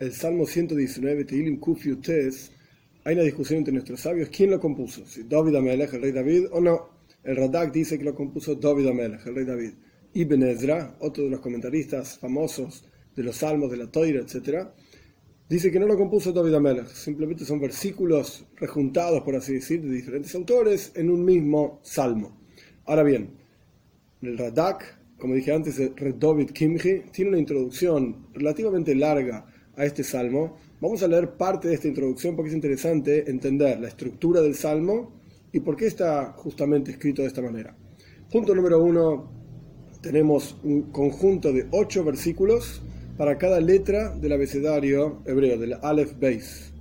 el Salmo 119, Tehilim Kufiu Tes, hay una discusión entre nuestros sabios quién lo compuso, si David Amelech, el rey David, o no. El Radak dice que lo compuso David Amelech, el rey David. Ibn Ezra, otro de los comentaristas famosos de los salmos, de la Toira, etc., dice que no lo compuso David Amelech, simplemente son versículos rejuntados, por así decir, de diferentes autores en un mismo salmo. Ahora bien, el Radak, como dije antes, el David tiene una introducción relativamente larga a este salmo. Vamos a leer parte de esta introducción porque es interesante entender la estructura del salmo y por qué está justamente escrito de esta manera. Punto número uno, tenemos un conjunto de ocho versículos para cada letra del abecedario hebreo, del Aleph Beis.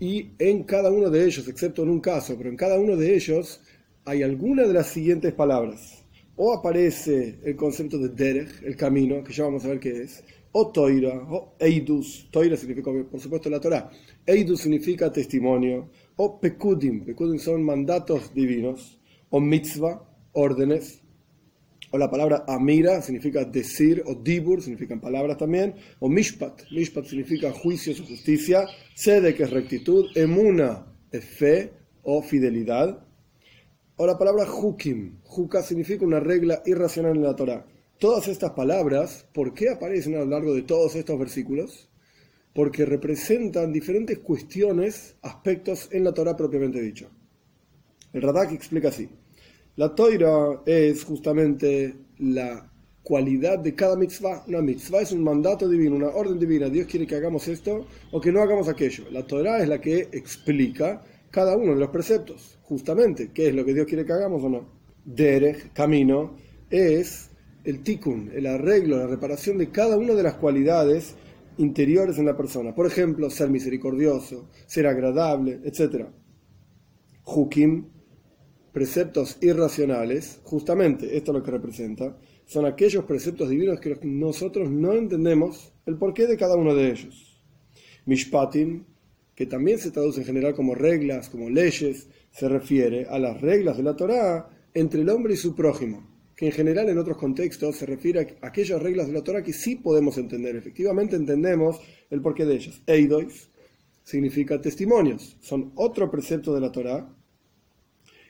Y en cada uno de ellos, excepto en un caso, pero en cada uno de ellos hay alguna de las siguientes palabras. O aparece el concepto de Derech, el camino, que ya vamos a ver qué es, o Toira, o Eidus, Toira significa por supuesto la Torah, Eidus significa testimonio, o Pekudim, Pekudim son mandatos divinos, o Mitzvah, órdenes, o la palabra Amira significa decir, o Dibur significan palabras también, o Mishpat, Mishpat significa juicios o justicia, Sede que es rectitud, Emuna es fe o fidelidad, o la palabra Hukim, Huka significa una regla irracional en la Torah Todas estas palabras, ¿por qué aparecen a lo largo de todos estos versículos? Porque representan diferentes cuestiones, aspectos en la Torah propiamente dicho. El Radak explica así. La Torah es justamente la cualidad de cada mitzvah. Una mitzvah es un mandato divino, una orden divina. Dios quiere que hagamos esto o que no hagamos aquello. La Torah es la que explica cada uno de los preceptos, justamente, qué es lo que Dios quiere que hagamos o no. Derech, camino, es el tikkun, el arreglo, la reparación de cada una de las cualidades interiores en la persona. Por ejemplo, ser misericordioso, ser agradable, etc. Hukim, preceptos irracionales, justamente esto es lo que representa, son aquellos preceptos divinos que nosotros no entendemos el porqué de cada uno de ellos. Mishpatim, que también se traduce en general como reglas, como leyes, se refiere a las reglas de la Torá entre el hombre y su prójimo que en general en otros contextos se refiere a aquellas reglas de la Torah que sí podemos entender. Efectivamente entendemos el porqué de ellas. Eidois significa testimonios. Son otro precepto de la Torah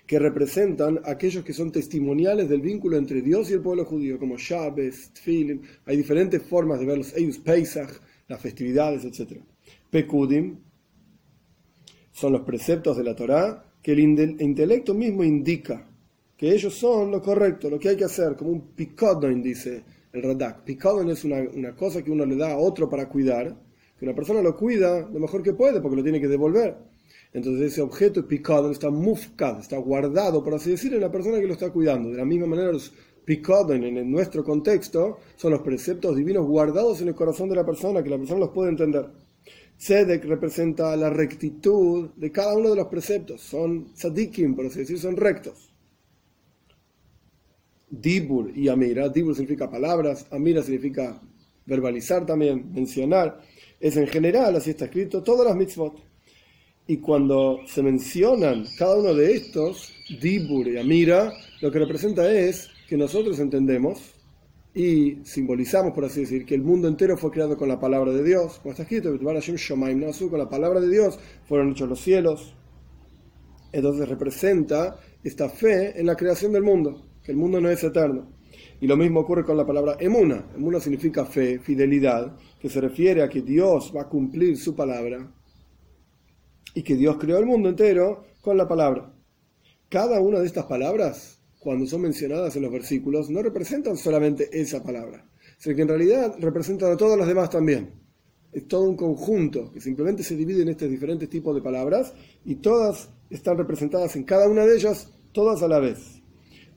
que representan aquellos que son testimoniales del vínculo entre Dios y el pueblo judío, como Shabbos, Tfilim. Hay diferentes formas de verlos. Eidos Pesach, las festividades, etc. Pekudim son los preceptos de la Torah que el intelecto mismo indica que ellos son lo correcto, lo que hay que hacer, como un picodon, dice el Radak. Picodon es una, cosa que uno le da a otro para cuidar, que una persona lo cuida lo mejor que puede porque lo tiene que devolver. Entonces ese objeto picodon está mufkad, está guardado, por así decir, en la persona que lo está cuidando. De la misma manera los picodon en nuestro contexto son los preceptos divinos guardados en el corazón de la persona, que la persona los puede entender. Tzedek representa la rectitud de cada uno de los preceptos. Son tzadikim, por así decir, son rectos. Dibur y Amira. Dibur significa palabras, Amira significa verbalizar también, mencionar. Es en general, así está escrito, todas las mitzvot. Y cuando se mencionan cada uno de estos, Dibur y Amira, lo que representa es que nosotros entendemos y simbolizamos, por así decir, que el mundo entero fue creado con la palabra de Dios. Como está escrito, con la palabra de Dios fueron hechos los cielos. Entonces representa esta fe en la creación del mundo el mundo no es eterno. Y lo mismo ocurre con la palabra emuna. Emuna significa fe, fidelidad, que se refiere a que Dios va a cumplir su palabra y que Dios creó el mundo entero con la palabra. Cada una de estas palabras, cuando son mencionadas en los versículos, no representan solamente esa palabra, sino que en realidad representan a todas las demás también. Es todo un conjunto que simplemente se divide en estos diferentes tipos de palabras y todas están representadas en cada una de ellas, todas a la vez.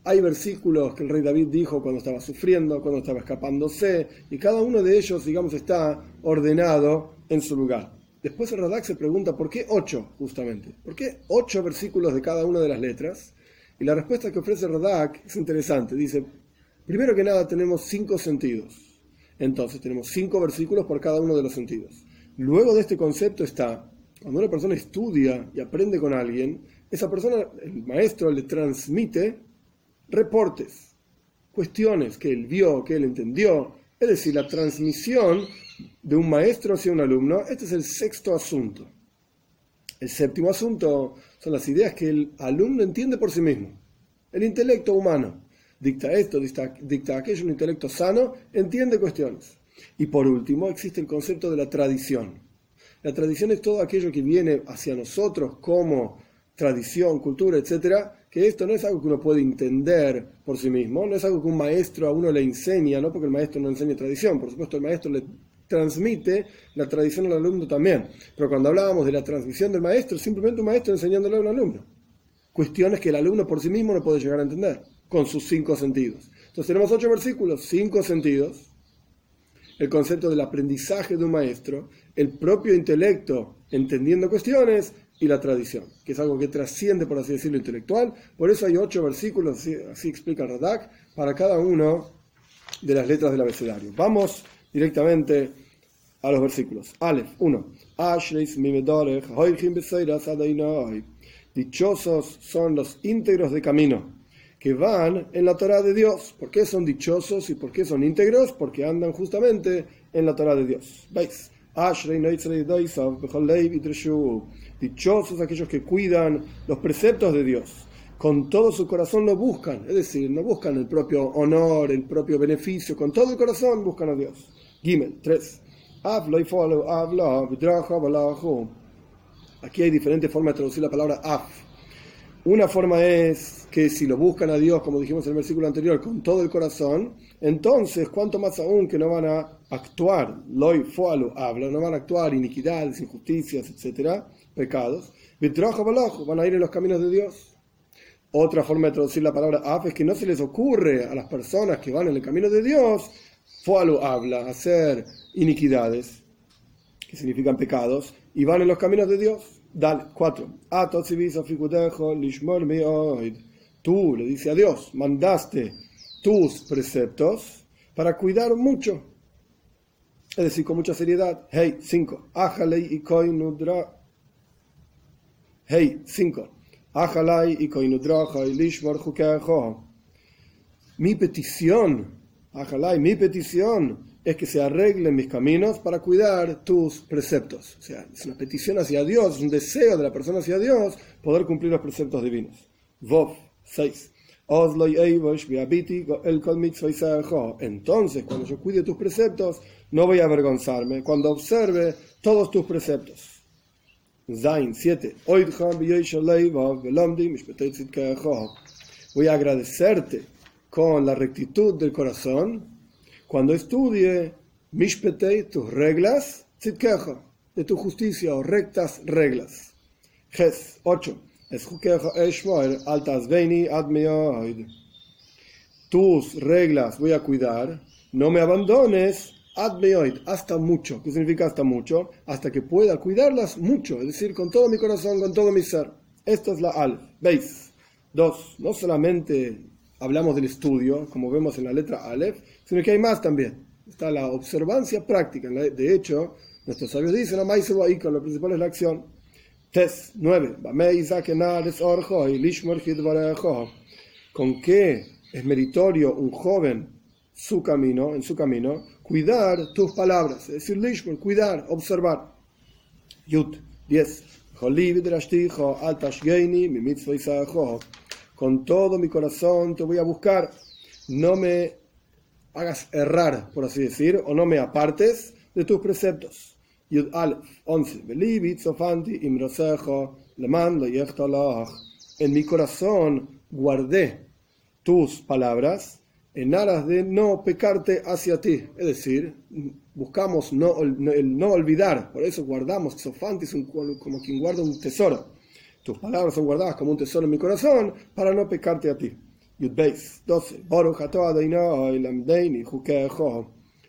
Hay versículos que el rey David dijo cuando estaba sufriendo, cuando estaba escapándose, y cada uno de ellos, digamos, está ordenado en su lugar. Después el Radak se pregunta por qué ocho, justamente. ¿Por qué ocho versículos de cada una de las letras? Y la respuesta que ofrece Radak es interesante. Dice, primero que nada tenemos cinco sentidos. Entonces tenemos cinco versículos por cada uno de los sentidos. Luego de este concepto está, cuando una persona estudia y aprende con alguien, esa persona, el maestro le transmite reportes, cuestiones que él vio, que él entendió. Es decir, la transmisión de un maestro hacia un alumno, este es el sexto asunto. El séptimo asunto son las ideas que el alumno entiende por sí mismo. El intelecto humano dicta esto, dicta, dicta aquello, un intelecto sano entiende cuestiones. Y por último existe el concepto de la tradición. La tradición es todo aquello que viene hacia nosotros como tradición, cultura, etcétera, que esto no es algo que uno puede entender por sí mismo, no es algo que un maestro a uno le enseña, no porque el maestro no enseña tradición, por supuesto el maestro le transmite la tradición al alumno también, pero cuando hablábamos de la transmisión del maestro, simplemente un maestro enseñándole a un alumno, cuestiones que el alumno por sí mismo no puede llegar a entender, con sus cinco sentidos. Entonces tenemos ocho versículos, cinco sentidos, el concepto del aprendizaje de un maestro, el propio intelecto entendiendo cuestiones y la tradición, que es algo que trasciende, por así decirlo, intelectual. Por eso hay ocho versículos, así, explica Radak, para cada uno de las letras del abecedario. Vamos directamente a los versículos. Aleph 1. Dichosos son los íntegros de camino que van en la Torah de Dios. ¿Por qué son dichosos y por qué son íntegros? Porque andan justamente en la Torah de Dios. ¿Veis? Dichosos aquellos que cuidan los preceptos de Dios. Con todo su corazón lo buscan. Es decir, no buscan el propio honor, el propio beneficio. Con todo el corazón buscan a Dios. Gimel 3. Aquí hay diferentes formas de traducir la palabra af. Una forma es que si lo buscan a Dios, como dijimos en el versículo anterior, con todo el corazón, entonces, cuanto más aún que no van a actuar, loy fualu habla, no van a actuar iniquidades, injusticias, etcétera, pecados, van a ir en los caminos de Dios. Otra forma de traducir la palabra af es que no se les ocurre a las personas que van en el camino de Dios, fualu habla, hacer iniquidades, que significan pecados, y van en los caminos de Dios. Dale, 4. Tú, le dice a Dios, mandaste tus preceptos para cuidar mucho. Es decir, con mucha seriedad. Hey, 5. Hey, 5. y Mi petición, ajalay, mi petición es que se arreglen mis caminos para cuidar tus preceptos. O sea, es una petición hacia Dios, es un deseo de la persona hacia Dios poder cumplir los preceptos divinos. Vov 6. Entonces, cuando yo cuide tus preceptos, no voy a avergonzarme cuando observe todos tus preceptos. Zain 7. Voy a agradecerte con la rectitud del corazón cuando estudie Mishpetei, tus reglas, tzitkeja, de tu justicia o rectas reglas. Ges 8. Tus reglas voy a cuidar, no me abandones admeoid, hasta mucho. ¿Qué significa hasta mucho? Hasta que pueda cuidarlas mucho, es decir, con todo mi corazón, con todo mi ser. Esta es la al. ¿Veis? Dos, no solamente hablamos del estudio, como vemos en la letra Aleph, sino que hay más también. Está la observancia práctica. De hecho, nuestros sabios dicen, lo principal es la acción. Tes 9. ¿Con qué es meritorio un joven su camino, en su camino? Cuidar tus palabras. Es decir, cuidar, observar. Yut 10. Con todo mi corazón te voy a buscar. No me hagas errar, por así decir, o no me apartes de tus preceptos. Yud Alef 11. En mi corazón guardé tus palabras en aras de no pecarte hacia ti. Es decir, buscamos no, el no olvidar, por eso guardamos, Sofanti como quien guarda un tesoro. Tus palabras son guardadas como un tesoro en mi corazón para no pecarte a ti. Yudbeis 12.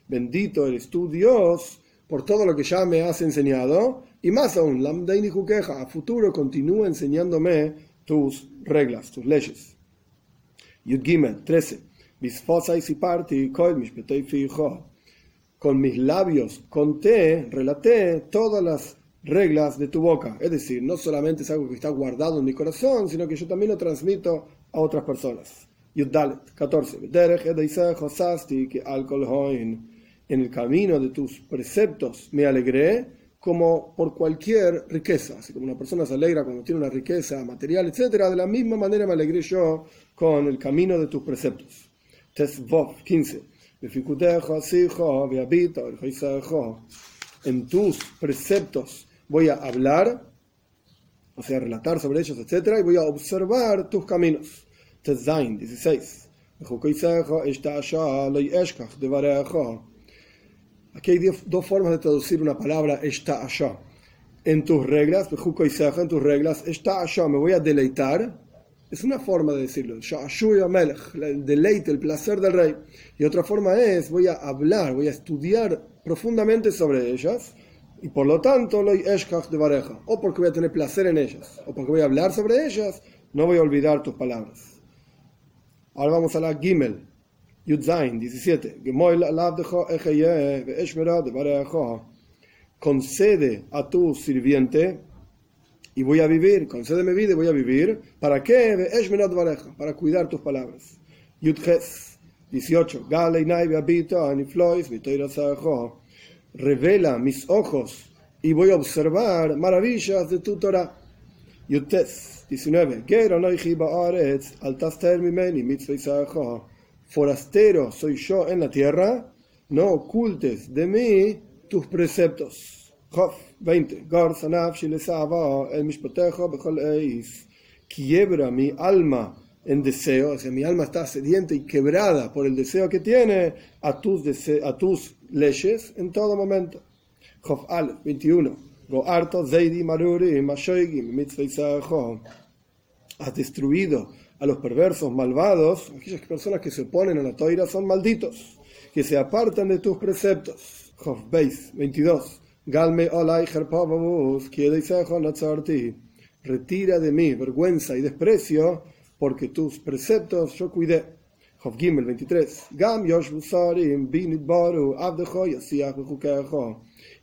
Bendito eres tú, Dios, por todo lo que ya me has enseñado. Y más aún, Lamdeini Jukeja, a futuro continúa enseñándome tus reglas, tus leyes. Yudgimel 13. Con mis labios conté, relaté todas las reglas de tu boca. Es decir, no solamente es algo que está guardado en mi corazón, sino que yo también lo transmito a otras personas. Yudalet 14. en el camino de tus preceptos me alegré como por cualquier riqueza. Así como una persona se alegra cuando tiene una riqueza material, etc. De la misma manera me alegré yo con el camino de tus preceptos. Tesvov 15. En tus preceptos voy a hablar, o sea, relatar sobre ellos, etc. Y voy a observar tus caminos. Tezain 16. Aquí hay dos formas de traducir una palabra está allá. En tus reglas, en tus reglas, está allá, me voy a deleitar. Es una forma de decirlo. El deleite, el placer del rey. Y otra forma es, voy a hablar, voy a estudiar profundamente sobre ellas. Y por lo tanto, loy de bareja. O porque voy a tener placer en ellas. O porque voy a hablar sobre ellas, no voy a olvidar tus palabras. Ahora vamos a la Gimel, Yudzain, 17. Concede a tu sirviente y voy a vivir, concédeme vida y voy a vivir. ¿Para qué? Para cuidar tus palabras. Yudches, 18. Revela mis ojos y voy a observar maravillas de tu Torah. Yudtes, 19. Forastero soy yo en la tierra, no ocultes de mí tus preceptos. 20. Quiebra mi alma en deseo, o sea, mi alma está sedienta y quebrada por el deseo que tiene a tus, a tus leyes en todo momento. 21. Has destruido a los perversos malvados, aquellas personas que se oponen a la toira son malditos, que se apartan de tus preceptos. Job 22. Galme Retira de mí vergüenza y desprecio, porque tus preceptos yo cuidé. Job 23. Gam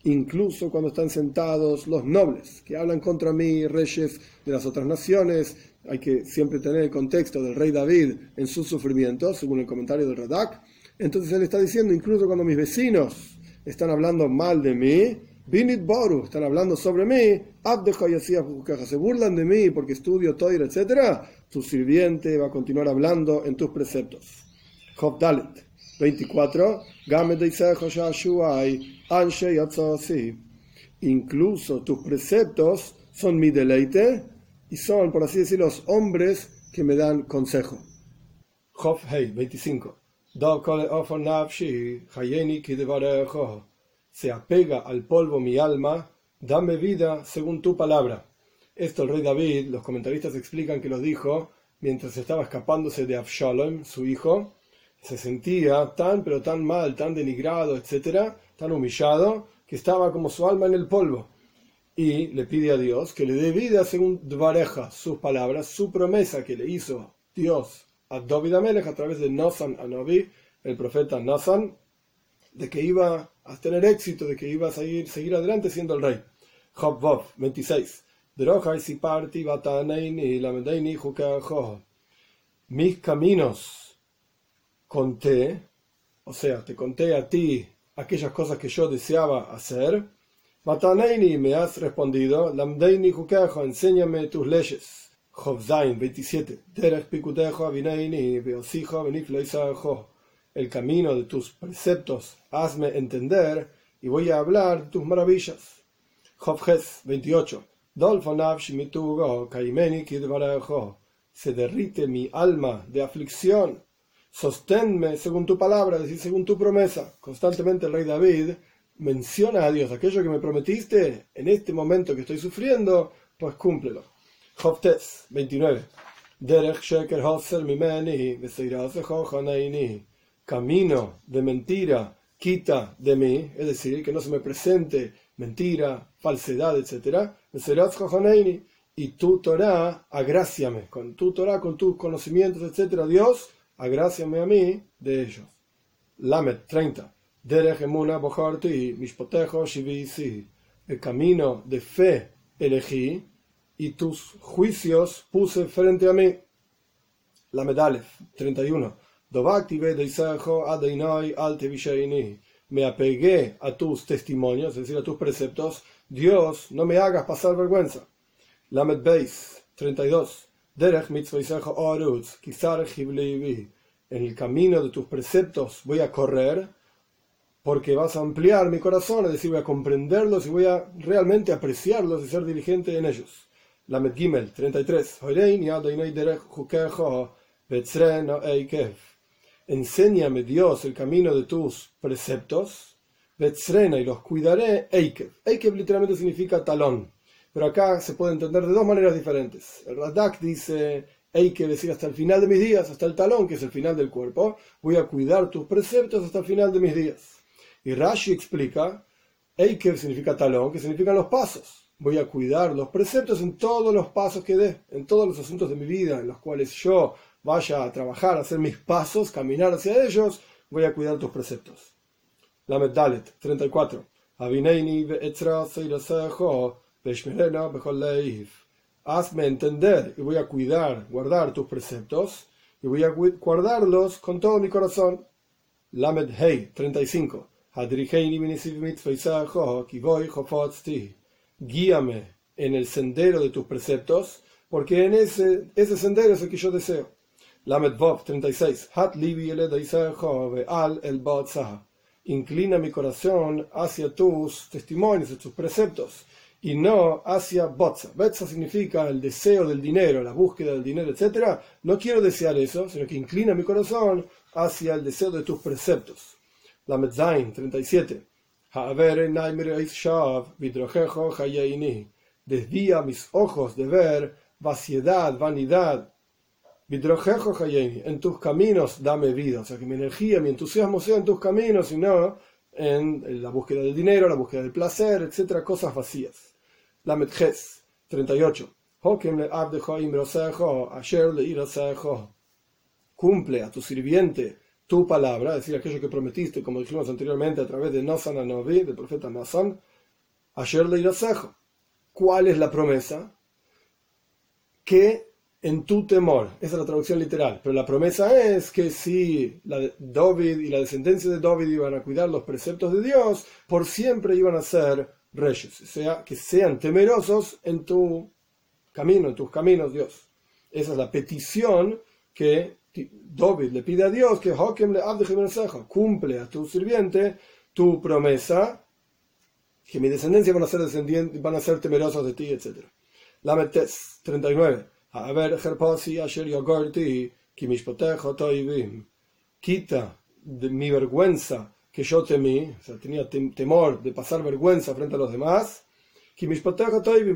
incluso cuando están sentados los nobles que hablan contra mí, reyes de las otras naciones. Hay que siempre tener el contexto del rey David en sus sufrimientos, según el comentario del Radak. Entonces él está diciendo, incluso cuando mis vecinos están hablando mal de mí, Binit Boru, están hablando sobre mí, se burlan de mí porque estudio Toir, etc. Tu sirviente va a continuar hablando en tus preceptos. Job Dalet 24. Incluso tus preceptos son mi deleite y son, por así decirlo, los hombres que me dan consejo. Job 25. Se apega al polvo mi alma, dame vida según tu palabra. Esto el rey David, los comentaristas explican que lo dijo mientras estaba escapándose de Absalom, su hijo, se sentía tan pero tan mal, tan denigrado, etcétera, tan humillado, que estaba como su alma en el polvo. Y le pide a Dios que le dé vida según Dvareja, sus palabras, su promesa que le hizo Dios a David Amelech a través de Nathan Anobi, el profeta Nathan, de que iba a tener éxito, de que iba a seguir, seguir adelante siendo el rey. Job 26. Mis caminos conté, o sea, te conté a ti aquellas cosas que yo deseaba hacer, Mataneini me has respondido, Lamdeini jukejo, enséñame tus leyes. Jobzain 27. El camino de tus preceptos, hazme entender y voy a hablar de tus maravillas. Jobjes 28. Dolfonavshimitugo kaimeni kidvarejo. Se derrite mi alma de aflicción sosténme según tu palabra, decir según tu promesa. Constantemente el rey David menciona a Dios, aquello que me prometiste en este momento que estoy sufriendo, pues cúmplelo. Jobtes 29. Camino de mentira, quita de mí, es decir, que no se me presente mentira, falsedad, etc. Y tu Torah, agráciame, con tu Torah, con tus conocimientos, etc. Dios, agráciame a mí de ellos. Lamed 30. El camino de fe elegí y tus juicios puse frente a mí. Lamed Aleph 31. Me apegué a tus testimonios, es decir, a tus preceptos, Dios, no me hagas pasar vergüenza. Lamed Beis 32. Derech en el camino de tus preceptos voy a correr porque vas a ampliar mi corazón, es decir, voy a comprenderlos y voy a realmente apreciarlos y ser diligente en ellos. Lamed Gimel 33. Enséñame Dios el camino de tus preceptos, y los cuidaré, Eikev. Eikev literalmente significa talón, pero acá se puede entender de dos maneras diferentes. El Radak dice Eikev, decir hasta el final de mis días, hasta el talón, que es el final del cuerpo, voy a cuidar tus preceptos hasta el final de mis días. Y Rashi explica, Eikev significa talón, que significan los pasos. Voy a cuidar los preceptos en todos los pasos que dé, en todos los asuntos de mi vida, en los cuales yo vaya a trabajar, a hacer mis pasos, caminar hacia ellos, voy a cuidar tus preceptos. La Dalet 34. Hazme entender y voy a cuidar, guardar tus preceptos y voy a guardarlos con todo mi corazón. Lamed Hei 35. Guíame en el sendero de tus preceptos, porque en ese, ese sendero es el que yo deseo. Lamed Vov 36. Hat al el Inclina mi corazón hacia tus testimonios, hacia tus preceptos, y no hacia Botza. Botza significa el deseo del dinero, la búsqueda del dinero, etc. No quiero desear eso, sino que inclina mi corazón hacia el deseo de tus preceptos. Lamed Zain 37. Desvía mis ojos de ver vaciedad, vanidad, en tus caminos dame vida. O sea, que mi energía, mi entusiasmo sea en tus caminos y no en la búsqueda del dinero, la búsqueda del placer, etcétera, cosas vacías. La Metjes 38. Cumple a tu sirviente tu palabra, es decir, aquello que prometiste, como dijimos anteriormente, a través de Nasan Anovi, del profeta Nasan. Ayer le ¿Cuál es la promesa? Que en tu temor. Esa es la traducción literal. Pero la promesa es que si la David y la descendencia de David iban a cuidar los preceptos de Dios, por siempre iban a ser reyes. O sea, que sean temerosos en tu camino, en tus caminos, Dios. Esa es la petición que David le pide a Dios, que le cumple a tu sirviente tu promesa, que mi descendencia van a ser descendientes, van a ser temerosos de ti, etc. La Metes 39. Quita de mi vergüenza que yo temí, o sea, tenía temor de pasar vergüenza frente a los demás,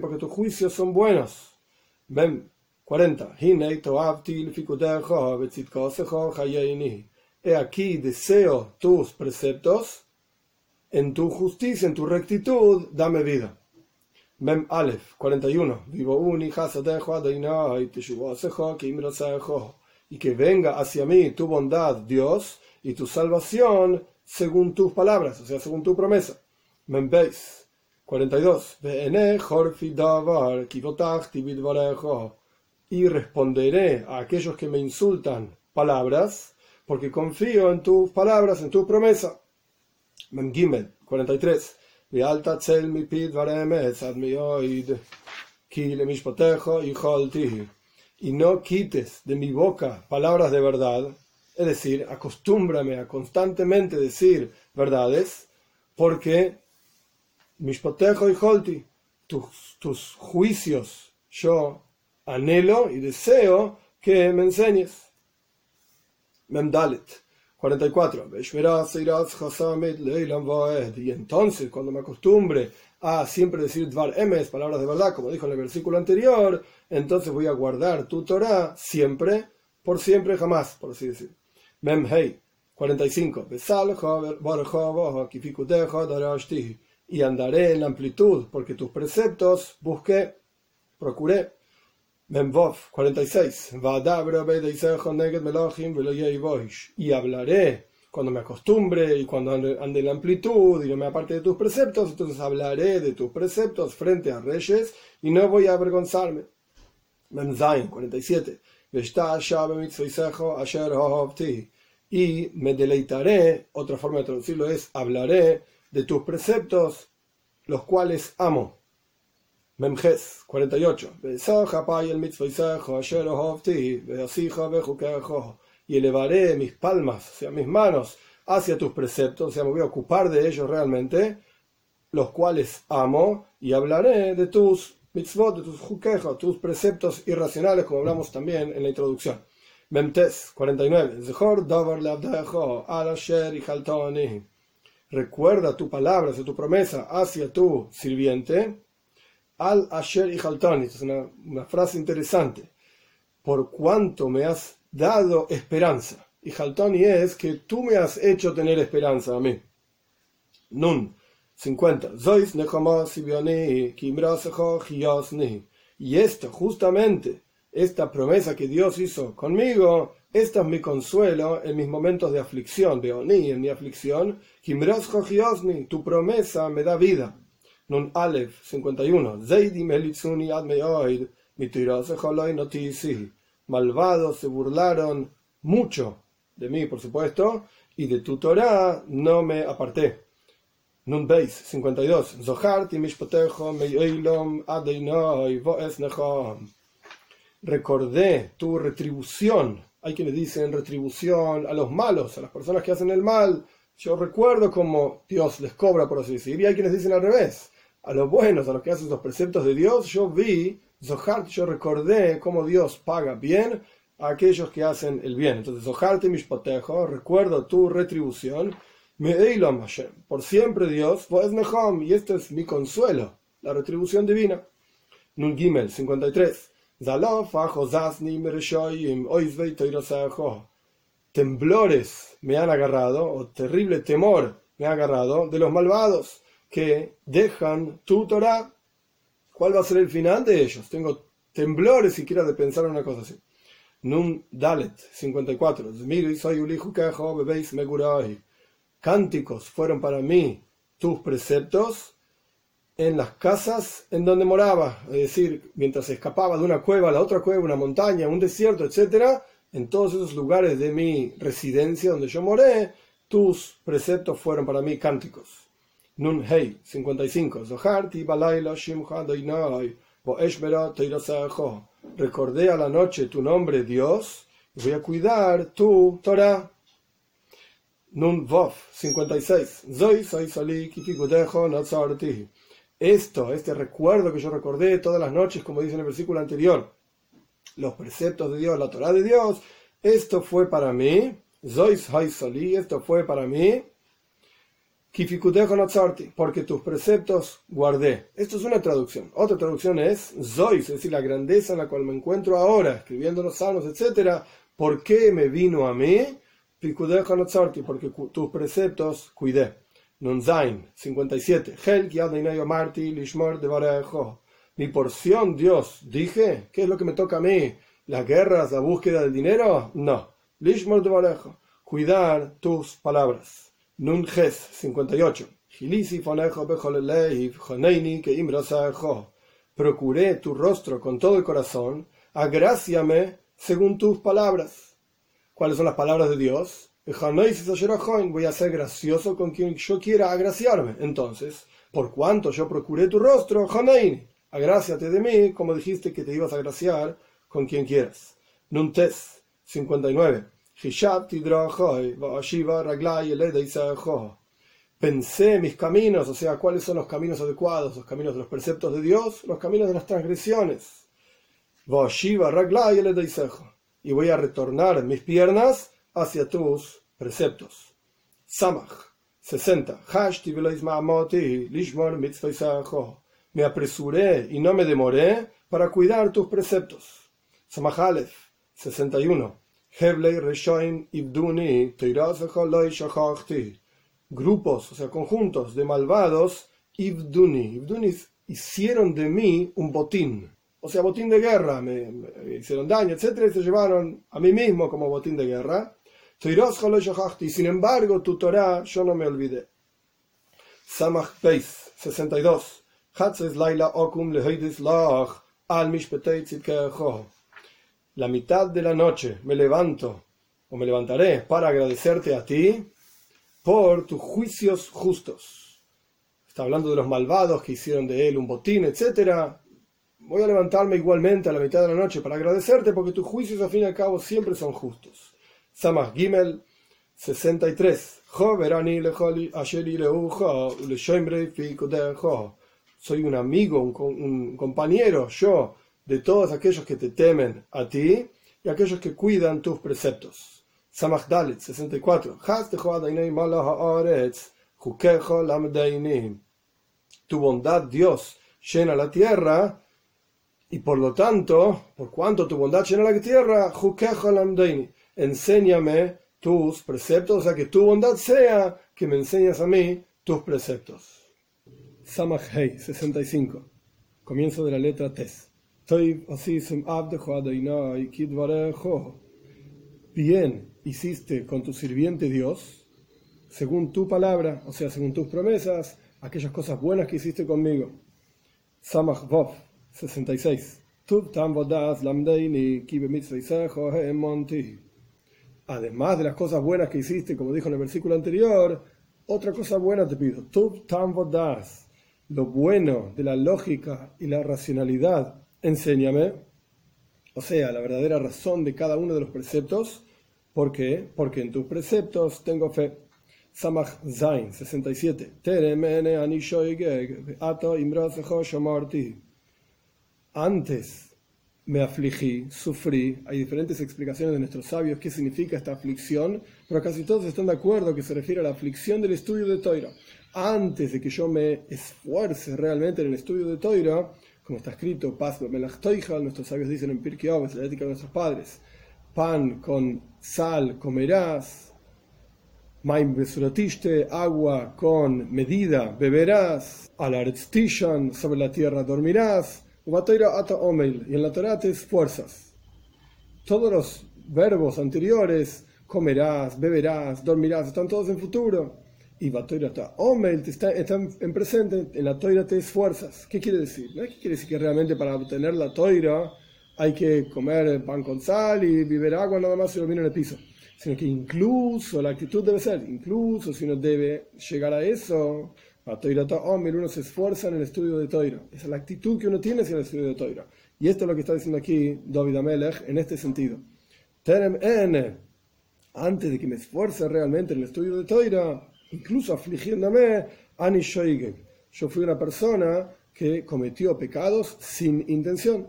porque tus juicios son buenos. Ven, 40. He aquí deseo tus preceptos, en tu justicia, en tu rectitud, dame vida. Mem Aleph 41. Vivo uni y que venga hacia mí tu bondad, Dios, y tu salvación según tus palabras, o sea, según tu promesa. Mem Beis 42. Y responderé a aquellos que me insultan palabras, porque confío en tus palabras, en tu promesa. Mem Gimel 43. Y no quites de mi boca palabras de verdad, es decir, acostúmbrame a constantemente decir verdades, porque mishpotejo y holti, tus, tus juicios yo anhelo y deseo que me enseñes. Memdalet. 44. Y entonces, cuando me acostumbre a siempre decir Dvar Emes, palabras de verdad, como dijo en el versículo anterior, entonces voy a guardar tu Torah siempre, por siempre, jamás, por así decir. Memhei 45. Y andaré en la amplitud, porque tus preceptos busqué, procuré. Memvov 46. Y hablaré cuando me acostumbre y cuando ande, en la amplitud y no me aparte de tus preceptos, entonces hablaré de tus preceptos frente a reyes y no voy a avergonzarme. Memzain 47. y me deleitaré, otra forma de traducirlo es hablaré de tus preceptos, los cuales amo. Memjes 48. Y elevaré mis palmas, o sea, mis manos, hacia tus preceptos, o sea, me voy a ocupar de ellos realmente, los cuales amo, y hablaré de tus mitzvot, de tus juquejos, tus preceptos irracionales, como hablamos también en la introducción. Memtes 49. Recuerda tu palabra, tu promesa hacia tu sirviente. Al Asher y Es una, frase interesante. Por cuanto me has dado esperanza. Y Haltoni es que tú me has hecho tener esperanza a mí. Nun 50. Y esto, justamente, esta promesa que Dios hizo conmigo, esta es mi consuelo en mis momentos de aflicción, de oni, en mi aflicción. Tu promesa me da vida. Nun Aleph 51. Malvados se burlaron mucho de mí, por supuesto, y de tu Torah no me aparté. Nun Beis 52. Zoharti mishpotejo meilom adeinoi voes recordé tu retribución. Hay quienes dicen retribución a los malos, a las personas que hacen el mal. Yo recuerdo cómo Dios les cobra, por así decir. Y hay quienes dicen al revés. A los buenos, a los que hacen los preceptos de Dios, yo vi, Zohart, yo recordé cómo Dios paga bien a aquellos que hacen el bien. Entonces, Zohart y Mishpotejo, recuerdo tu retribución. Me Por siempre Dios, pues Nehom, y este es mi consuelo, la retribución divina. Nun Gimel 53. Temblores me han agarrado, o terrible temor me ha agarrado de los malvados que dejan tu Torah. ¿Cuál va a ser el final de ellos? Tengo temblores siquiera de pensar en una cosa así. Nun Dalet 54. Cánticos fueron para mí tus preceptos en las casas en donde moraba, es decir, mientras escapaba de una cueva a la otra cueva, una montaña, un desierto, etc., en todos esos lugares de mi residencia donde yo moré, tus preceptos fueron para mí cánticos. Nun Hei 55. Recordé a la noche tu nombre, Dios, y voy a cuidar tu Torah. Nun Vov 56. Zoy soy sali esto, este recuerdo que yo recordé todas las noches, como dice en el versículo anterior, los preceptos de Dios, la Torah de Dios, esto fue para mí, Zois esto fue para mí, porque tus preceptos guardé. Esto es una traducción. Otra traducción es Zois, es decir, la grandeza en la cual me encuentro ahora, escribiendo los salmos, etc. ¿Por qué me vino a mí? Porque tus preceptos cuidé. Nunzain 57. Mi porción, Dios, dije, ¿qué es lo que me toca a mí? ¿Las guerras, la búsqueda del dinero? No. Lishmor. Cuidar tus palabras. Nunjes 58. Procuré tu rostro con todo el corazón, agráciame según tus palabras. ¿Cuáles son las palabras de Dios? voy a ser gracioso con quien yo quiera agraciarme. Entonces, por cuanto yo procuré tu rostro, agráciate de mí, como dijiste que te ibas a agraciar con quien quieras. Nuntes 59. Pensé mis caminos, o sea, cuáles son los caminos adecuados, los caminos de los preceptos de Dios, los caminos de las transgresiones. Y voy a retornar mis piernas hacia tus preceptos. Samach 60. Me apresuré y no me demoré para cuidar tus preceptos. Samach Aleph 61. Grupos, o sea, conjuntos de malvados, Ibduni. Ibduni hicieron de mí un botín. O sea, botín de guerra. Me, me hicieron daño, etc. Y se llevaron a mí mismo como botín de guerra. Y sin embargo, tu Torah yo no me olvidé. Samach Beis 62. La mitad de la noche me levanto o me levantaré para agradecerte a ti por tus juicios justos. Está hablando de los malvados que hicieron de él un botín, etc. Voy a levantarme igualmente a la mitad de la noche para agradecerte porque tus juicios al fin y al cabo siempre son justos. Samach Gimel 63. Soy un amigo, un, un compañero, yo, de todos aquellos que te temen a ti y aquellos que cuidan tus preceptos. Samach Dalit 64. Tu bondad, Dios, llena la tierra y por lo tanto, por cuanto tu bondad llena la tierra, enséñame tus preceptos, o sea, que tu bondad sea que me enseñas a mí tus preceptos. Samach Hei 65. Comienzo de la letra Tes. Bien hiciste con tu sirviente Dios, según tu palabra, o sea, según tus promesas, aquellas cosas buenas que hiciste conmigo. Samach Vov 66. Además de las cosas buenas que hiciste, como dijo en el versículo anterior, otra cosa buena te pido. Lo bueno de la lógica y la racionalidad enséñame, o sea, la verdadera razón de cada uno de los preceptos. ¿Por qué? Porque en tus preceptos tengo fe. Samach Zain 67. Antes me afligí, sufrí. Hay diferentes explicaciones de nuestros sabios qué significa esta aflicción, pero casi todos están de acuerdo que se refiere a la aflicción del estudio de Toira. Antes de que yo me esfuerce realmente en el estudio de Toira, como está escrito, Paz nuestros sabios dicen en Pirkei la ética de nuestros padres, pan con sal comerás, maim besuratiste, agua con medida beberás, alaretztishan, sobre la tierra dormirás, ata y en la Torah te esfuerzas. Todos los verbos anteriores, comerás, beberás, dormirás, están todos en futuro. Y Batoira Omel está, en presente, en la toira te esfuerzas. ¿Qué quiere decir? No que quiere decir que realmente para obtener la toira hay que comer pan con sal y beber agua nada más se lo viene en el piso. Sino que incluso la actitud debe ser, incluso si uno debe llegar a eso, Batoira Omel, uno se esfuerza en el estudio de toira. Esa es la actitud que uno tiene hacia el estudio de toira. Y esto es lo que está diciendo aquí David Amelech en este sentido. Terem N, antes de que me esfuerce realmente en el estudio de toira, incluso afligiéndome, Ani Yo fui una persona que cometió pecados sin intención.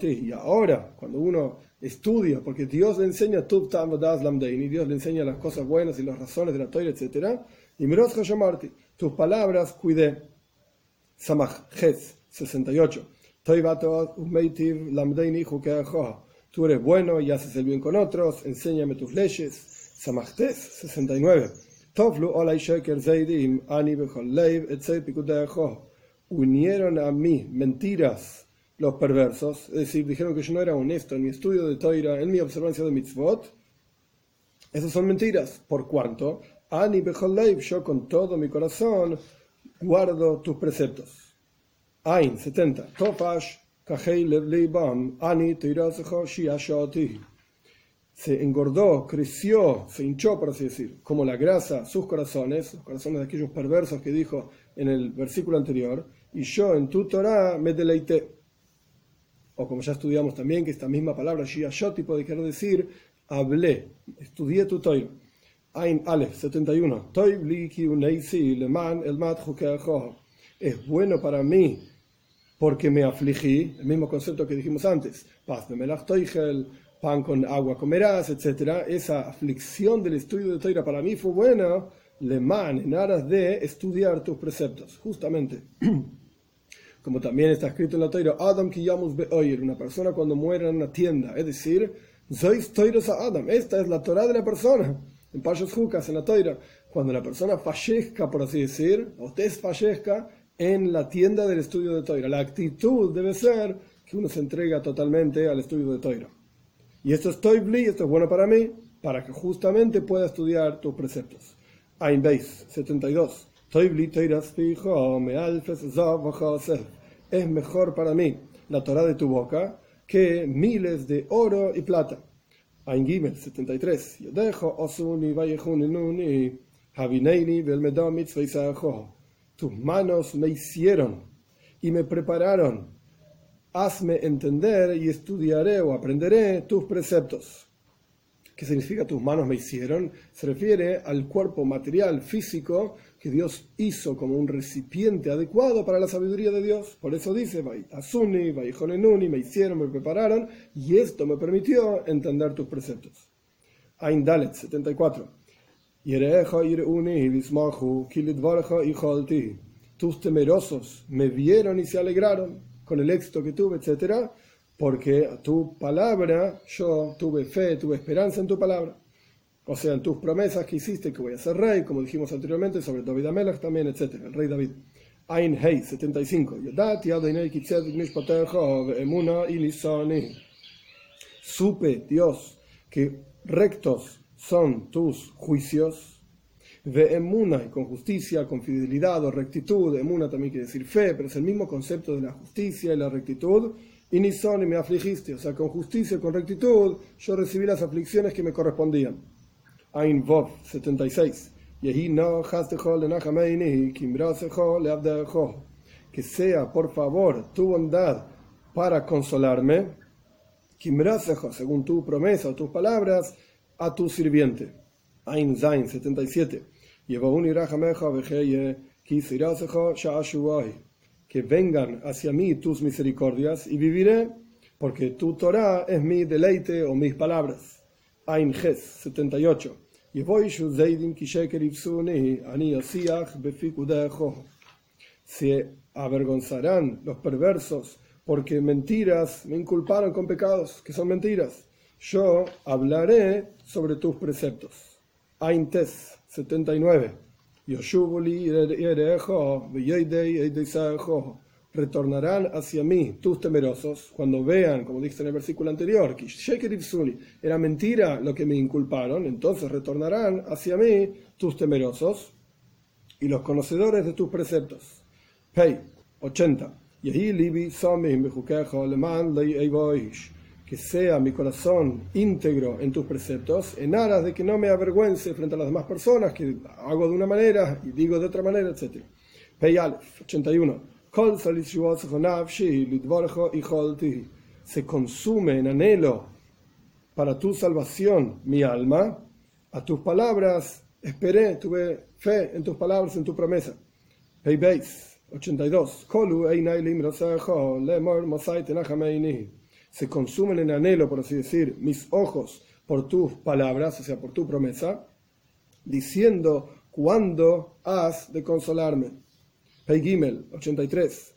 Y ahora, cuando uno estudia, porque Dios le enseña y Dios le enseña las cosas buenas y las razones de la Torah, etc. Y tus palabras cuidé. Samach Ches 68. Tú eres bueno y haces el bien con otros, enséñame tus leyes. Samachtes 69. Tovlu olay sheker zeidim ani leiv Unieron a mí mentiras los perversos, es decir, dijeron que yo no era honesto en mi estudio de Toira, en mi observancia de mitzvot. Esas son mentiras. ¿Por cuanto? Ani leiv, yo con todo mi corazón guardo tus preceptos. Ain 70. Tofash ani se engordó, creció, se hinchó, por así decir, como la grasa, sus corazones, los corazones de aquellos perversos que dijo en el versículo anterior, y yo en tu Torah me deleité. O como ya estudiamos también, que esta misma palabra, Shiashoti, puede querer decir, hablé, estudié tu Torah. Ain Aleph 71. Es bueno para mí porque me afligí, el mismo concepto que dijimos antes. Paz de pan con agua comerás, etc. Esa aflicción del estudio de Torah para mí fue buena, le man, en aras de estudiar tus preceptos, justamente. Como también está escrito en la Torah, Adam Kiyamus Be'oyer, una persona cuando muere en una tienda, es decir, Zois a Adam, esta es la Torah de la persona. En Pashos Jukas, en la Torah, cuando la persona fallezca, por así decir, o desfallezca en la tienda del estudio de Torah. La actitud debe ser que uno se entrega totalmente al estudio de Torah. Y esto es Toibli, esto es bueno para mí, para que justamente pueda estudiar tus preceptos. Ain Beis 72. Toibli Es mejor para mí la Torah de tu boca que miles de oro y plata. Ein Gimel 73. Tus manos me hicieron y me prepararon. Hazme entender y estudiaré o aprenderé tus preceptos. ¿Qué significa tus manos me hicieron? Se refiere al cuerpo material, físico, que Dios hizo como un recipiente adecuado para la sabiduría de Dios. Por eso dice, Asuni, me hicieron, me prepararon, y esto me permitió entender tus preceptos. Ain Dalet 74. Tus temerosos me vieron y se alegraron con el éxito que tuve, etc porque a tu palabra yo tuve fe, tuve esperanza en tu palabra. O sea, en tus promesas que hiciste que voy a ser rey, como dijimos anteriormente, sobre David Amelech también, etc. El rey David. Ein Hei 75. Supe, Dios, que rectos son tus juicios. Ve emuna, con justicia, con fidelidad o rectitud. Emuna también quiere decir fe, pero es el mismo concepto de la justicia y la rectitud y ni son y me afligiste, o sea, con justicia y con rectitud yo recibí las aflicciones que me correspondían. Ein Vov 76. Que sea, por favor, tu bondad para consolarme, según tu promesa o tus palabras, a tu sirviente. Ein Zain 77 que vengan hacia mí tus misericordias y viviré, porque tu Torah es mi deleite o mis palabras. Ges 78. Se avergonzarán los perversos porque mentiras me inculparon con pecados, que son mentiras. Yo hablaré sobre tus preceptos. Ein Tes 79. Retornarán hacia mí tus temerosos cuando vean, como dice en el versículo anterior, que era mentira lo que me inculparon, entonces retornarán hacia mí tus temerosos y los conocedores de tus preceptos. Hey, 80 que sea mi corazón íntegro en tus preceptos, en aras de que no me avergüence frente a las demás personas, que hago de una manera y digo de otra manera, etc. Peyalef 81. Se consume en anhelo para tu salvación mi alma, a tus palabras esperé, tuve fe en tus palabras, en tu promesa. Pei 82 se consumen en anhelo, por así decir, mis ojos por tus palabras, o sea, por tu promesa, diciendo, ¿cuándo has de consolarme? Pei Gimel 83.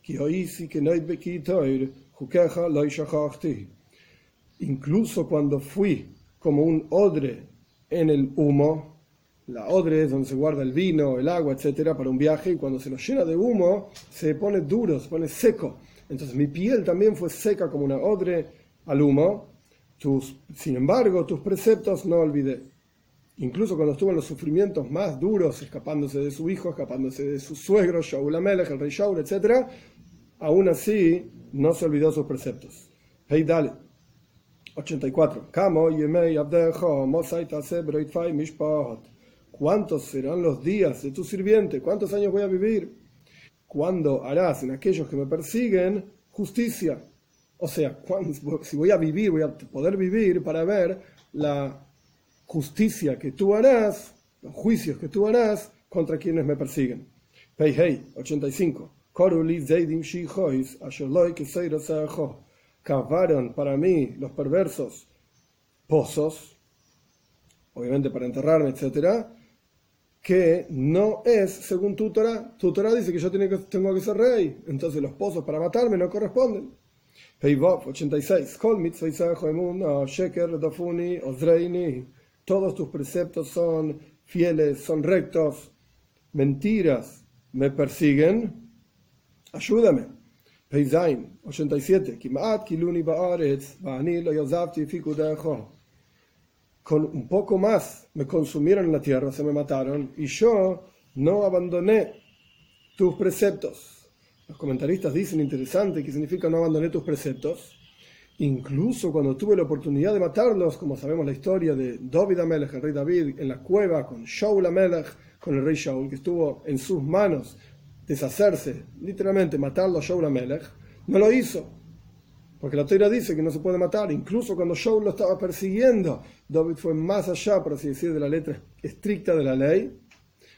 Incluso cuando fui como un odre en el humo, la odre es donde se guarda el vino, el agua, etcétera, para un viaje, y cuando se lo llena de humo, se pone duro, se pone seco. Entonces mi piel también fue seca como una odre al humo. Tus, sin embargo, tus preceptos no olvidé. Incluso cuando estuvo en los sufrimientos más duros, escapándose de su hijo, escapándose de su suegro, Shaul Amelech, el rey Shaul, etc., aún así no se olvidó sus preceptos. Hey, dale. 84. ¿Cuántos serán los días de tu sirviente? ¿Cuántos años voy a vivir? Cuando harás en aquellos que me persiguen justicia. O sea, si voy a vivir, voy a poder vivir para ver la justicia que tú harás, los juicios que tú harás contra quienes me persiguen. Pei Hei 85. Cavaron para mí los perversos pozos, obviamente para enterrarme, etcétera, que no es según tu Torah. Dice que yo tengo que, tengo que ser rey, entonces los pozos para matarme no corresponden. 86. Todos tus preceptos son fieles, son rectos. Mentiras me persiguen. Ayúdame. Peizain 87 con un poco más me consumieron en la tierra, se me mataron, y yo no abandoné tus preceptos. Los comentaristas dicen interesante que significa no abandoné tus preceptos. incluso cuando tuve la oportunidad de matarlos, como sabemos la historia de David Amelech, el rey David, en la cueva con Shaul Amelech, con el rey Shaul, que estuvo en sus manos deshacerse, literalmente matarlo a Shaul Amelech, no lo hizo. Porque la teoría dice que no se puede matar, incluso cuando Shaul lo estaba persiguiendo, David fue más allá, por así decir, de la letra estricta de la ley,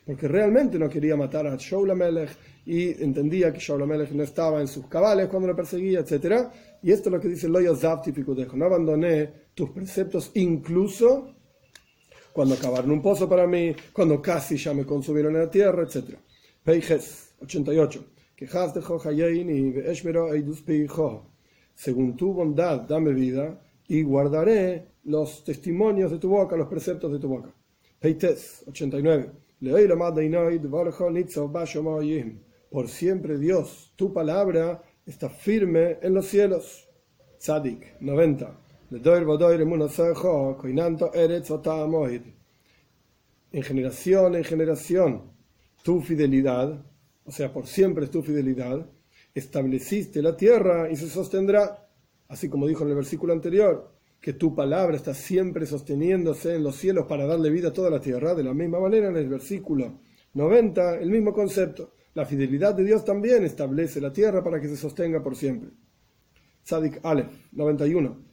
porque realmente no quería matar a Shaul Amelech y entendía que Shaul Amelech no estaba en sus cabales cuando lo perseguía, etc. Y esto es lo que dice Loya típico dejo no abandoné tus preceptos incluso cuando acabaron un pozo para mí, cuando casi ya me consumieron en la tierra, etc. Peijes 88. Quejas de y Según tu bondad, dame vida y guardaré los testimonios de tu boca, los preceptos de tu boca. Peites 89. Por siempre Dios, tu palabra está firme en los cielos. Sadik 90. En generación en generación, tu fidelidad, o sea, por siempre tu fidelidad, estableciste la tierra y se sostendrá, así como dijo en el versículo anterior, que tu palabra está siempre sosteniéndose en los cielos para darle vida a toda la tierra, de la misma manera en el versículo 90, el mismo concepto. La fidelidad de Dios también establece la tierra para que se sostenga por siempre. Sadik Aleph 91.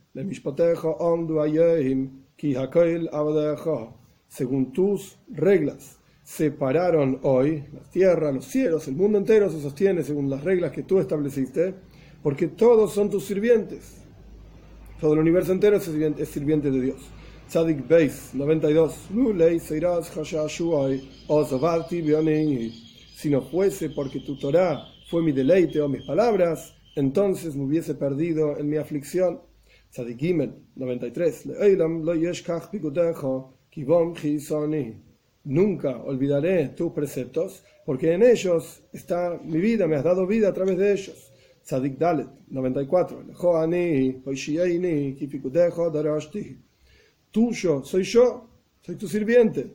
Según tus reglas, separaron hoy la tierra, los cielos, el mundo entero se sostiene según las reglas que tú estableciste, porque todos son tus sirvientes. Todo el universo entero es sirviente, de Dios. Tzadik Beis 92. Si no fuese porque tu Torah fue mi deleite o mis palabras, entonces me hubiese perdido en mi aflicción. Tzadik Gimel 93. Nunca olvidaré tus preceptos, porque en ellos está mi vida, me has dado vida a través de ellos. Tzadik Dalet 94. Tuyo soy yo, soy tu sirviente.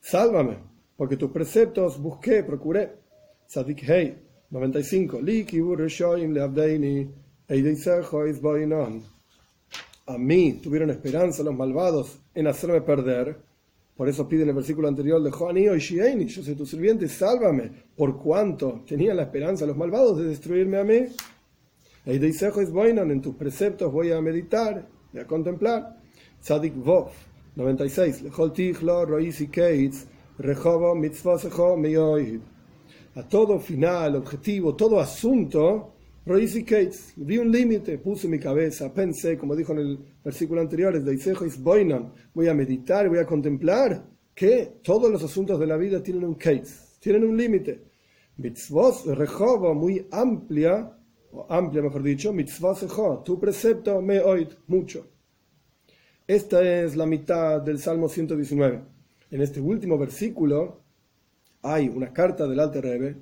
Sálvame, porque tus preceptos busqué, procuré. Tzadik Hei 95. A mí tuvieron esperanza los malvados en hacerme perder. Por eso pide el versículo anterior de Joaní y Shieni, yo soy tu sirviente, sálvame, por cuanto tenían la esperanza los malvados de destruirme a mí. En tus preceptos voy a meditar, voy a contemplar. Tzadik Vov, 96. A todo final, objetivo, todo asunto, vi un límite, puse mi cabeza, pensé, como dijo en el versículo anterior, voy a meditar, voy a contemplar que todos los asuntos de la vida tienen un case, tienen un límite. Mitzvot, rejobo, muy amplia, o amplia mejor dicho, mitzvah tu precepto me oid mucho. Esta es la mitad del Salmo 119. En este último versículo hay una carta del Alte Rebbe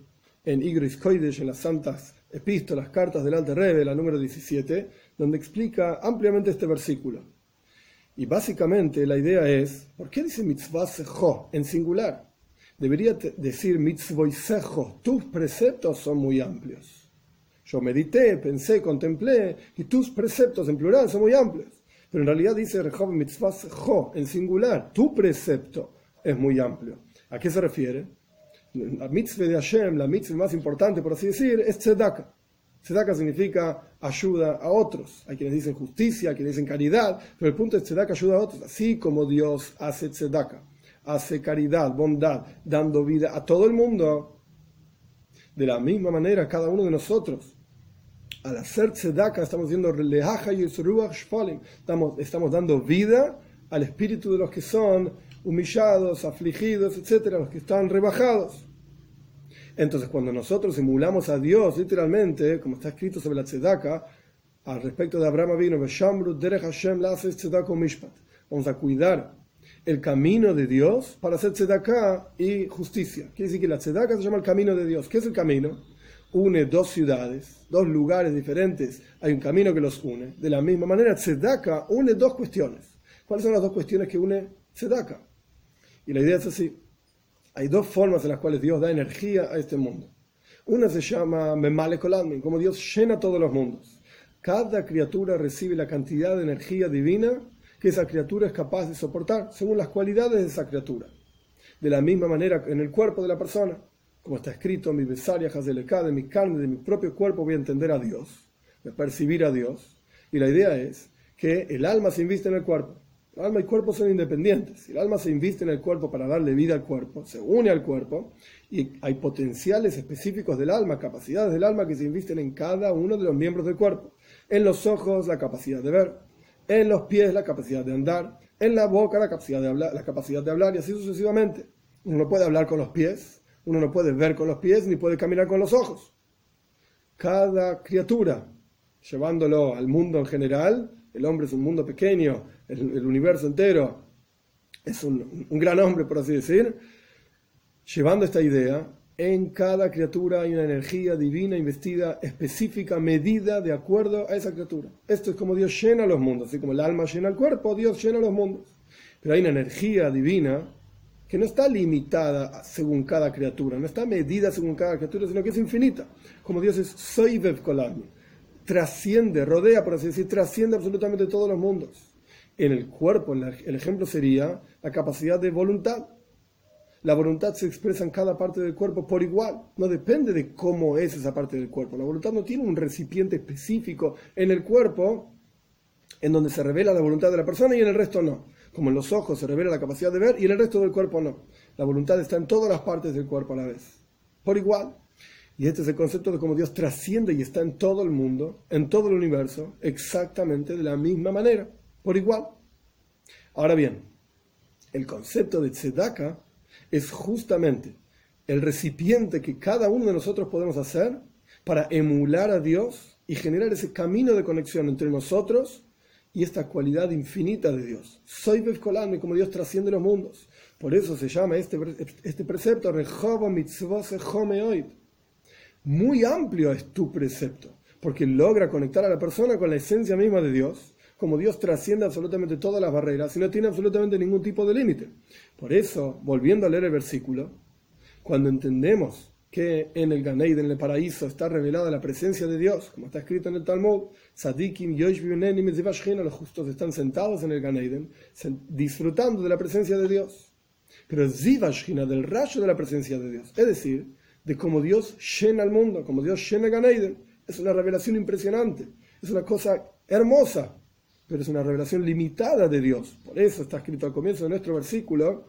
en Igris Koidesh, en las santas epístolas, cartas del Alte Rebbe, la número 17, donde explica ampliamente este versículo. Y básicamente la idea es, ¿por qué dice mitzvah sejo en singular? Debería decir sejo, tus preceptos son muy amplios. Yo medité, pensé, contemplé, y tus preceptos en plural son muy amplios. Pero en realidad dice Rehov mitzvah sejo en singular, tu precepto es muy amplio. ¿A qué se refiere? La mitzvah de Hashem, la mitzvah más importante, por así decir, es tzedaka. Tzedaka significa ayuda a otros. Hay quienes dicen justicia, hay quienes dicen caridad, pero el punto es tzedaka ayuda a otros. Así como Dios hace tzedaka, hace caridad, bondad, dando vida a todo el mundo, de la misma manera cada uno de nosotros. Al hacer tzedaka estamos diciendo estamos, estamos dando vida al espíritu de los que son humillados, afligidos, etcétera, los que están rebajados. Entonces, cuando nosotros emulamos a Dios, literalmente, como está escrito sobre la tzedaka, al respecto de Abraham vino, vamos a cuidar el camino de Dios para hacer tzedaka y justicia. Quiere decir que la tzedaka se llama el camino de Dios. ¿Qué es el camino? Une dos ciudades, dos lugares diferentes. Hay un camino que los une. De la misma manera, tzedaka une dos cuestiones. ¿Cuáles son las dos cuestiones que une tzedaka? Y la idea es así. Hay dos formas en las cuales Dios da energía a este mundo. Una se llama Memale como Dios llena todos los mundos. Cada criatura recibe la cantidad de energía divina que esa criatura es capaz de soportar, según las cualidades de esa criatura. De la misma manera en el cuerpo de la persona, como está escrito, mi besaria de mi carne, de mi propio cuerpo voy a entender a Dios, a percibir a Dios. Y la idea es que el alma se inviste en el cuerpo. El alma y el cuerpo son independientes. El alma se inviste en el cuerpo para darle vida al cuerpo, se une al cuerpo y hay potenciales específicos del alma, capacidades del alma que se invisten en cada uno de los miembros del cuerpo. En los ojos la capacidad de ver, en los pies la capacidad de andar, en la boca la capacidad de hablar, la capacidad de hablar y así sucesivamente. Uno no puede hablar con los pies, uno no puede ver con los pies ni puede caminar con los ojos. Cada criatura, llevándolo al mundo en general, el hombre es un mundo pequeño, el, universo entero es un, gran hombre, por así decir, llevando esta idea, en cada criatura hay una energía divina investida, específica, medida de acuerdo a esa criatura. Esto es como Dios llena los mundos, así como el alma llena el cuerpo, Dios llena los mundos. Pero hay una energía divina que no está limitada según cada criatura, no está medida según cada criatura, sino que es infinita. Como Dios es Soivev Kolam, trasciende, rodea, por así decir, trasciende absolutamente todos los mundos. En el cuerpo, el ejemplo sería la capacidad de voluntad la voluntad se expresa en cada parte del cuerpo por igual. No depende de cómo es esa parte del cuerpo. La voluntad no tiene un recipiente específico en el cuerpo en donde se revela la voluntad de la persona y en el resto no. Como en los ojos se revela la capacidad de ver y en el resto del cuerpo no. La voluntad está en todas las partes del cuerpo a la vez. Por igual. Y este es el concepto de cómo Dios trasciende y está en todo el mundo, en todo el universo, exactamente de la misma manera. Por igual. Ahora bien, el concepto de tzedaka es justamente el recipiente que cada uno de nosotros podemos hacer para emular a Dios y generar ese camino de conexión entre nosotros y esta cualidad infinita de Dios. Soy Befkolame, como Dios trasciende los mundos. Por eso se llama este, este precepto Muy amplio es tu precepto, porque logra conectar a la persona con la esencia misma de Dios como Dios trasciende absolutamente todas las barreras y no tiene absolutamente ningún tipo de límite. Por eso, volviendo a leer el versículo, cuando entendemos que en el Ganeid, en el paraíso, está revelada la presencia de Dios, como está escrito en el Talmud, Sadikim, los justos están sentados en el Ganeiden, disfrutando de la presencia de Dios. Pero Zivashina, del rayo de la presencia de Dios, es decir, de cómo Dios llena el mundo, como Dios llena el Ganeiden, es una revelación impresionante, es una cosa hermosa pero es una revelación limitada de Dios. Por eso está escrito al comienzo de nuestro versículo,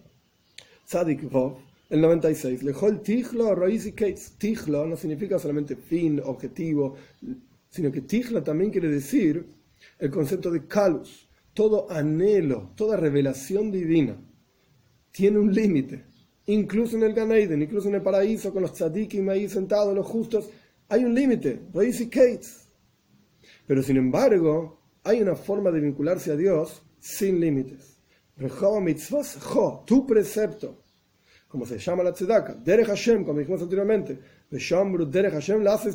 Tzadik Vov, el 96, Lejol Tijlo, Kates. Tijlo no significa solamente fin, objetivo, sino que Tijlo también quiere decir el concepto de Kalus, todo anhelo, toda revelación divina tiene un límite. Incluso en el Ganeiden, incluso en el paraíso, con los tzadikim ahí sentados, los justos, hay un límite, Roisi Kates. Pero sin embargo, hay una forma de vincularse a Dios sin límites. Tu precepto, como se llama la tzedaka, Derech Hashem, como dijimos anteriormente, Derech Hashem la hace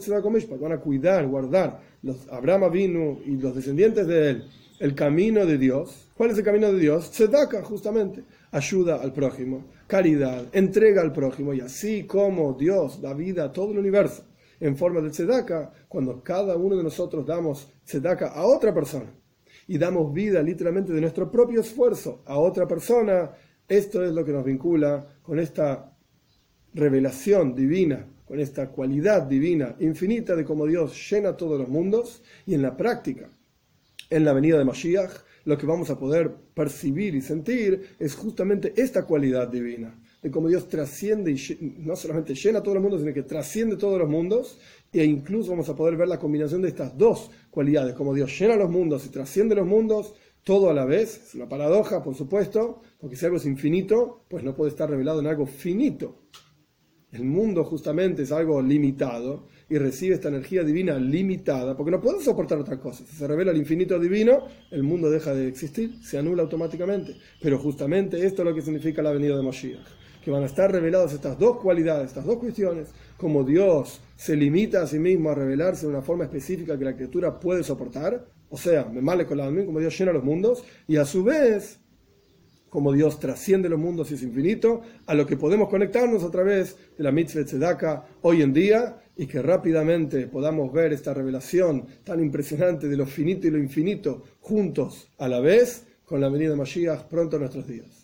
van a cuidar, guardar los Abraham vino y los descendientes de él el camino de Dios. ¿Cuál es el camino de Dios? Tzedaka, justamente. Ayuda al prójimo, caridad, entrega al prójimo, y así como Dios da vida a todo el universo en forma de tzedaka, cuando cada uno de nosotros damos tzedaka a otra persona. Y damos vida literalmente de nuestro propio esfuerzo a otra persona, esto es lo que nos vincula con esta revelación divina, con esta cualidad divina infinita de cómo Dios llena todos los mundos y en la práctica, en la venida de Mashiach, lo que vamos a poder percibir y sentir es justamente esta cualidad divina de cómo Dios trasciende y no solamente llena todo el mundo, sino que trasciende todos los mundos, e incluso vamos a poder ver la combinación de estas dos cualidades, como Dios llena los mundos y trasciende los mundos, todo a la vez, es una paradoja, por supuesto, porque si algo es infinito, pues no puede estar revelado en algo finito. El mundo justamente es algo limitado y recibe esta energía divina limitada, porque no puede soportar otra cosa. Si se revela el infinito divino, el mundo deja de existir, se anula automáticamente. Pero justamente esto es lo que significa la venida de Moshiach que van a estar reveladas estas dos cualidades, estas dos cuestiones, como Dios se limita a sí mismo a revelarse de una forma específica que la criatura puede soportar, o sea, me male con la como Dios llena los mundos, y a su vez como Dios trasciende los mundos y es infinito, a lo que podemos conectarnos a través de la mitzvah tzedaka hoy en día y que rápidamente podamos ver esta revelación tan impresionante de lo finito y lo infinito juntos a la vez con la venida de Mashiach pronto en nuestros días.